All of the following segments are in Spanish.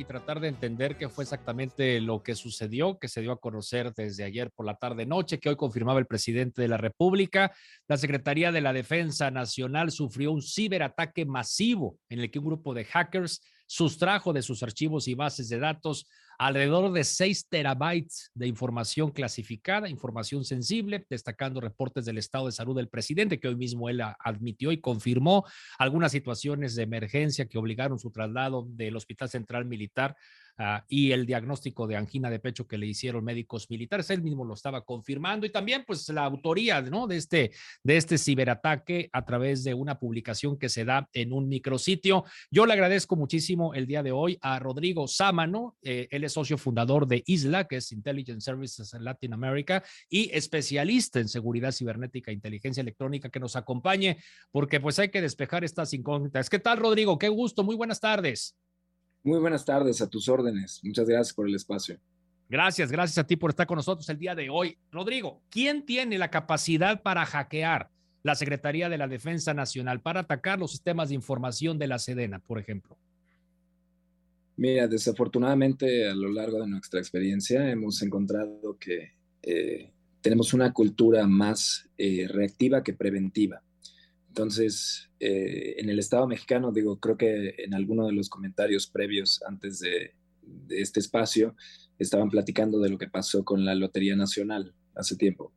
y tratar de entender qué fue exactamente lo que sucedió, que se dio a conocer desde ayer por la tarde noche, que hoy confirmaba el presidente de la República. La Secretaría de la Defensa Nacional sufrió un ciberataque masivo en el que un grupo de hackers sustrajo de sus archivos y bases de datos alrededor de 6 terabytes de información clasificada, información sensible, destacando reportes del estado de salud del presidente, que hoy mismo él admitió y confirmó algunas situaciones de emergencia que obligaron su traslado del Hospital Central Militar Ah, y el diagnóstico de angina de pecho que le hicieron médicos militares. Él mismo lo estaba confirmando y también pues la autoría ¿no? de, este, de este ciberataque a través de una publicación que se da en un micrositio. Yo le agradezco muchísimo el día de hoy a Rodrigo Sámano. Eh, él es socio fundador de ISLA, que es Intelligence Services en Latin America y especialista en seguridad cibernética e inteligencia electrónica que nos acompañe porque pues hay que despejar estas incógnitas. ¿Qué tal, Rodrigo? Qué gusto. Muy buenas tardes. Muy buenas tardes, a tus órdenes. Muchas gracias por el espacio. Gracias, gracias a ti por estar con nosotros el día de hoy. Rodrigo, ¿quién tiene la capacidad para hackear la Secretaría de la Defensa Nacional, para atacar los sistemas de información de la Sedena, por ejemplo? Mira, desafortunadamente a lo largo de nuestra experiencia hemos encontrado que eh, tenemos una cultura más eh, reactiva que preventiva. Entonces, eh, en el Estado mexicano, digo, creo que en alguno de los comentarios previos antes de, este espacio estaban platicando de lo que pasó con la Lotería Nacional hace tiempo.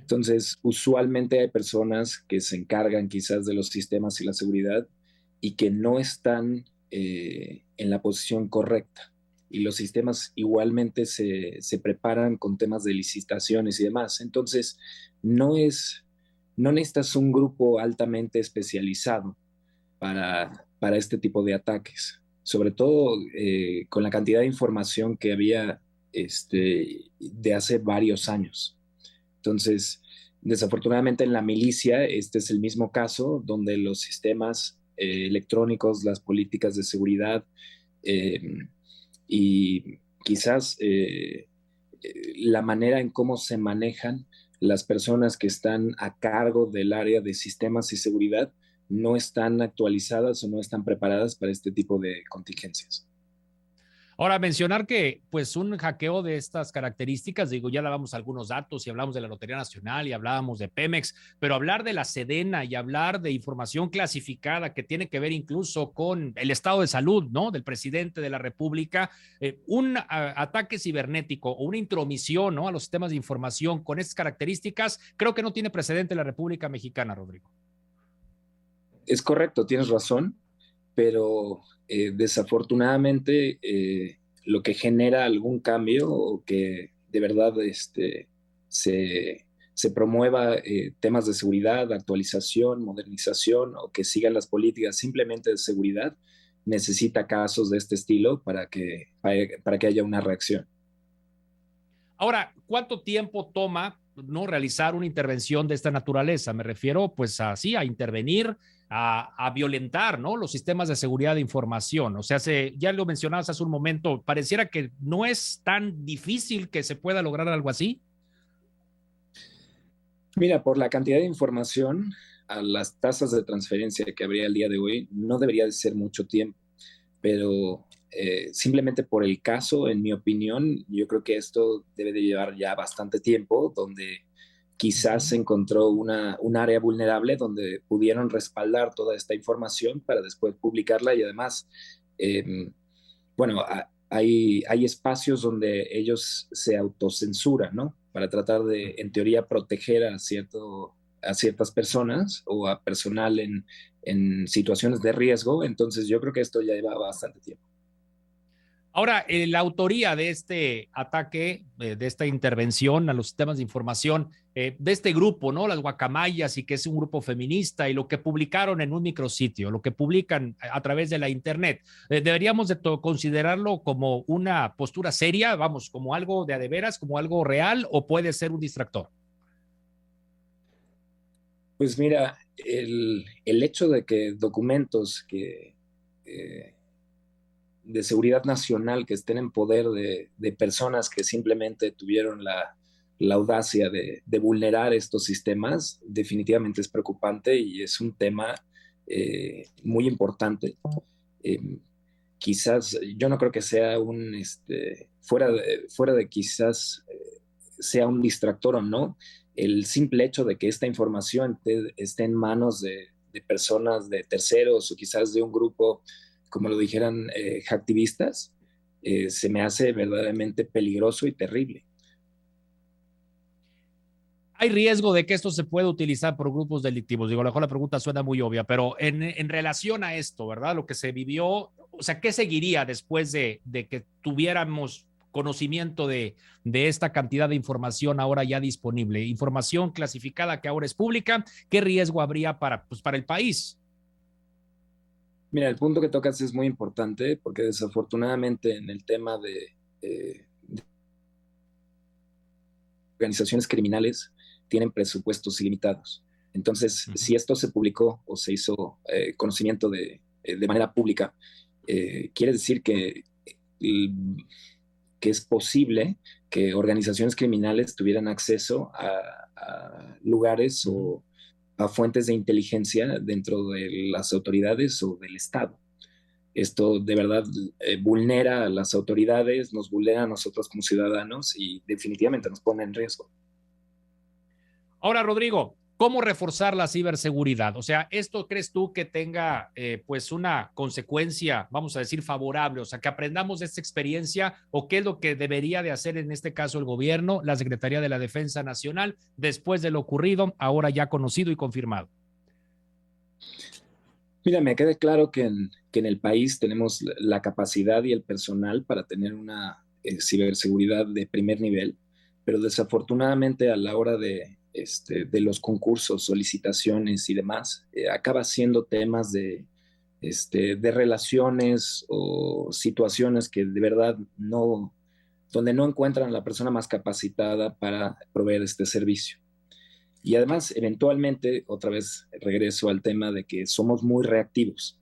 Entonces, usualmente hay personas que se encargan quizás de los sistemas y la seguridad y que no están eh, en la posición correcta. Y los sistemas igualmente se, se preparan con temas de licitaciones y demás. Entonces, no es no necesitas un grupo altamente especializado para, para este tipo de ataques, sobre todo eh, con la cantidad de información que había este, de hace varios años. Entonces, desafortunadamente en la milicia, este es el mismo caso donde los sistemas eh, electrónicos, las políticas de seguridad em, y quizás eh, la manera en cómo se manejan las personas que están a cargo del área de sistemas y seguridad no están actualizadas o no están preparadas para este tipo de contingencias. Ahora, mencionar que pues un hackeo de estas características, digo, ya dábamos algunos datos y hablamos de la Lotería Nacional y hablábamos de Pemex, pero hablar de la Sedena y hablar de información clasificada que tiene que ver incluso con el estado de salud, ¿no? Del presidente de la República, eh, un ataque cibernético o una intromisión, ¿no? A los sistemas de información con estas características, creo que no tiene precedente en la República Mexicana, Rodrigo. Es correcto, tienes razón, pero eh, desafortunadamente eh, lo que genera algún cambio o que de verdad este, se, promueva eh, temas de seguridad, actualización, modernización o que sigan las políticas simplemente de seguridad, necesita casos de este estilo para que, para que haya una reacción. Ahora, ¿cuánto tiempo toma no realizar una intervención de esta naturaleza? Me refiero pues así a intervenir a, violentar ¿no? los sistemas de seguridad de información. O sea, ya lo mencionabas hace un momento, pareciera que no es tan difícil que se pueda lograr algo así. Mira, por la cantidad de información, a las tasas de transferencia que habría el día de hoy, no debería de ser mucho tiempo, pero eh, simplemente por el caso, en mi opinión, yo creo que esto debe de llevar ya bastante tiempo, donde quizás se encontró una, un área vulnerable donde pudieron respaldar toda esta información para después publicarla y además, em, bueno, hay, hay espacios donde ellos se autocensuran, ¿no? Para tratar de, en teoría, proteger a, cierto, a ciertas personas o a personal en, en situaciones de riesgo. Entonces yo creo que esto ya lleva bastante tiempo. Ahora, eh, la autoría de este ataque, eh, de esta intervención a los sistemas de información, eh, de este grupo, ¿no? Las guacamayas y que es un grupo feminista y lo que publicaron en un micrositio, lo que publican a través de la Internet, ¿deberíamos de considerarlo como una postura seria, vamos, como algo de adeveras, como algo real o puede ser un distractor? Pues mira, el, el hecho de que documentos que de seguridad nacional que estén en poder de, personas que simplemente tuvieron la, audacia de, vulnerar estos sistemas, definitivamente es preocupante y es un tema eh, muy importante. Em, quizás, yo no creo que sea un, este, fuera de, fuera de quizás eh, sea un distractor o no, el simple hecho de que esta información esté en manos de, personas, de terceros o quizás de un grupo, como lo dijeran, eh, activistas, eh, se me hace verdaderamente peligroso y terrible. Hay riesgo de que esto se pueda utilizar por grupos delictivos. Digo, a lo mejor la pregunta suena muy obvia, pero en, en relación a esto, ¿verdad? Lo que se vivió, o sea, ¿qué seguiría después de, de que tuviéramos conocimiento de, de, esta cantidad de información ahora ya disponible, información clasificada que ahora es pública, ¿qué riesgo habría para, pues, para el país? Mira, el punto que tocas es muy importante porque desafortunadamente en el tema de, eh, organizaciones criminales tienen presupuestos ilimitados. Entonces, si esto se publicó o se hizo eh, conocimiento de, eh, de, manera pública, quiere decir que que es posible que organizaciones criminales tuvieran acceso a, lugares o a fuentes de inteligencia dentro de las autoridades o del Estado. Esto de verdad eh, vulnera a las autoridades, nos vulnera a nosotros como ciudadanos y definitivamente nos pone en riesgo. Ahora, Rodrigo, ¿Cómo reforzar la ciberseguridad? O sea, ¿esto crees tú que tenga eh, pues una consecuencia, vamos a decir, favorable? O sea, que aprendamos de esta experiencia o qué es lo que debería de hacer en este caso el gobierno, la Secretaría de la Defensa Nacional, después de lo ocurrido, ahora ya conocido y confirmado. Mira, me queda claro que en, que en el país tenemos la capacidad y el personal para tener una eh, ciberseguridad de primer nivel, pero desafortunadamente a la hora de este, de los concursos, solicitaciones y demás, eh, acaba siendo temas de, este, de relaciones o situaciones que de verdad no, donde no encuentran la persona más capacitada para proveer este servicio. Y además, eventualmente, otra vez regreso al tema de que somos muy reactivos.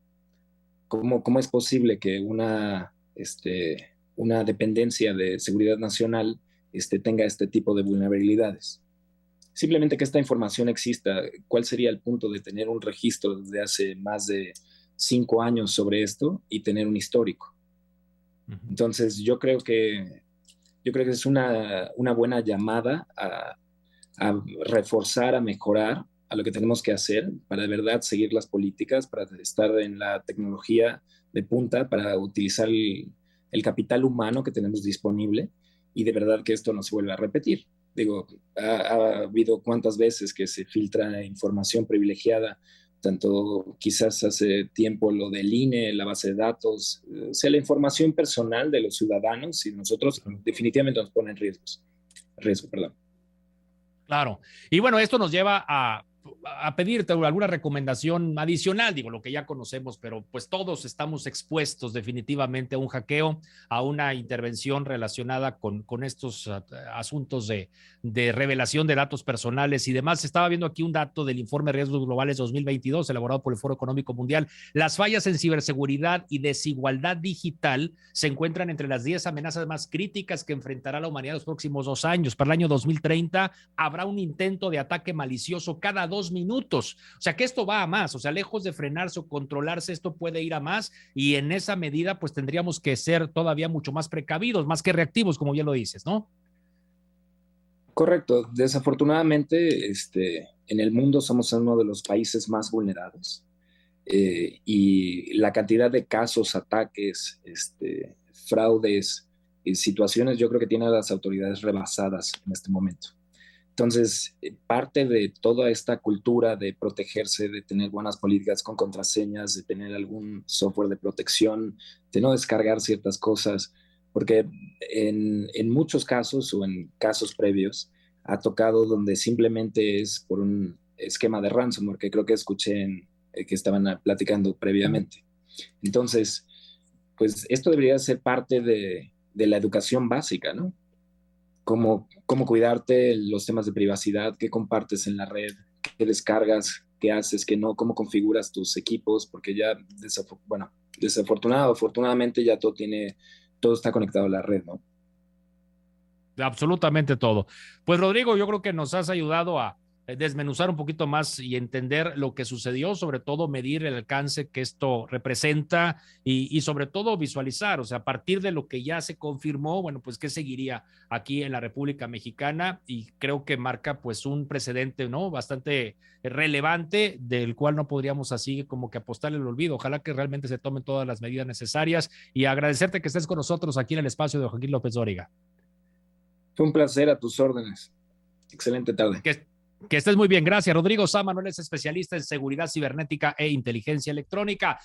¿Cómo, cómo es posible que una, este, una dependencia de seguridad nacional este, tenga este tipo de vulnerabilidades? Simplemente que esta información exista, ¿cuál sería el punto de tener un registro desde hace más de cinco años sobre esto y tener un histórico? Entonces, yo creo que, yo creo que es una, una buena llamada a, a, reforzar, a mejorar a lo que tenemos que hacer para de verdad seguir las políticas, para estar en la tecnología de punta, para utilizar el, el capital humano que tenemos disponible y de verdad que esto no se vuelva a repetir. Digo, ha, habido cuántas veces que se filtra información privilegiada, tanto quizás hace tiempo lo del INE, la base de datos, o sea, la información personal de los ciudadanos y nosotros definitivamente nos pone en riesgos. Riesgo, perdón. Claro. Y bueno, esto nos lleva a a pedirte alguna recomendación adicional, digo, lo que ya conocemos, pero pues todos estamos expuestos definitivamente a un hackeo, a una intervención relacionada con, con estos uh, asuntos de, de, revelación de datos personales y demás. Estaba viendo aquí un dato del informe Riesgos Globales 2022, elaborado por el Foro Económico Mundial. Las fallas en ciberseguridad y desigualdad digital se encuentran entre las 10 amenazas más críticas que enfrentará la humanidad en los próximos dos años. Para el año 2030 habrá un intento de ataque malicioso cada dos minutos. O sea que esto va a más, o sea, lejos de frenarse o controlarse, esto puede ir a más y en esa medida pues tendríamos que ser todavía mucho más precavidos, más que reactivos, como bien lo dices, ¿no? Correcto. Desafortunadamente, este, en el mundo somos uno de los países más vulnerados. Eh, y la cantidad de casos, ataques, este, fraudes y situaciones, yo creo que tienen las autoridades rebasadas en este momento. Entonces, eh, parte de toda esta cultura de protegerse, de tener buenas políticas con contraseñas, de tener algún software de protección, de no descargar ciertas cosas, porque en, muchos casos o en casos previos ha tocado donde simplemente es por un esquema de ransomware que creo que escuché eh, que estaban platicando previamente. Entonces, pues esto debería ser parte de, de la educación básica, ¿no? Cómo, cómo cuidarte, los temas de privacidad, qué compartes en la red, qué descargas, qué haces, qué no, cómo configuras tus equipos, porque ya, bueno, desafortunado, afortunadamente ya todo tiene, todo está conectado a la red, ¿no? Absolutamente todo. Pues Rodrigo, yo creo que nos has ayudado a, desmenuzar un poquito más y entender lo que sucedió, sobre todo medir el alcance que esto representa y, sobre todo visualizar, o sea, a partir de lo que ya se confirmó, bueno, pues qué seguiría aquí en la República Mexicana y creo que marca pues un precedente, ¿no? Bastante relevante del cual no podríamos así como que apostarle el olvido. Ojalá que realmente se tomen todas las medidas necesarias y agradecerte que estés con nosotros aquí en el espacio de Joaquín López Dóriga. Fue un placer a tus órdenes. Excelente tarde. Que estés muy bien, gracias. Rodrigo Sama, no es especialista en seguridad cibernética e inteligencia electrónica.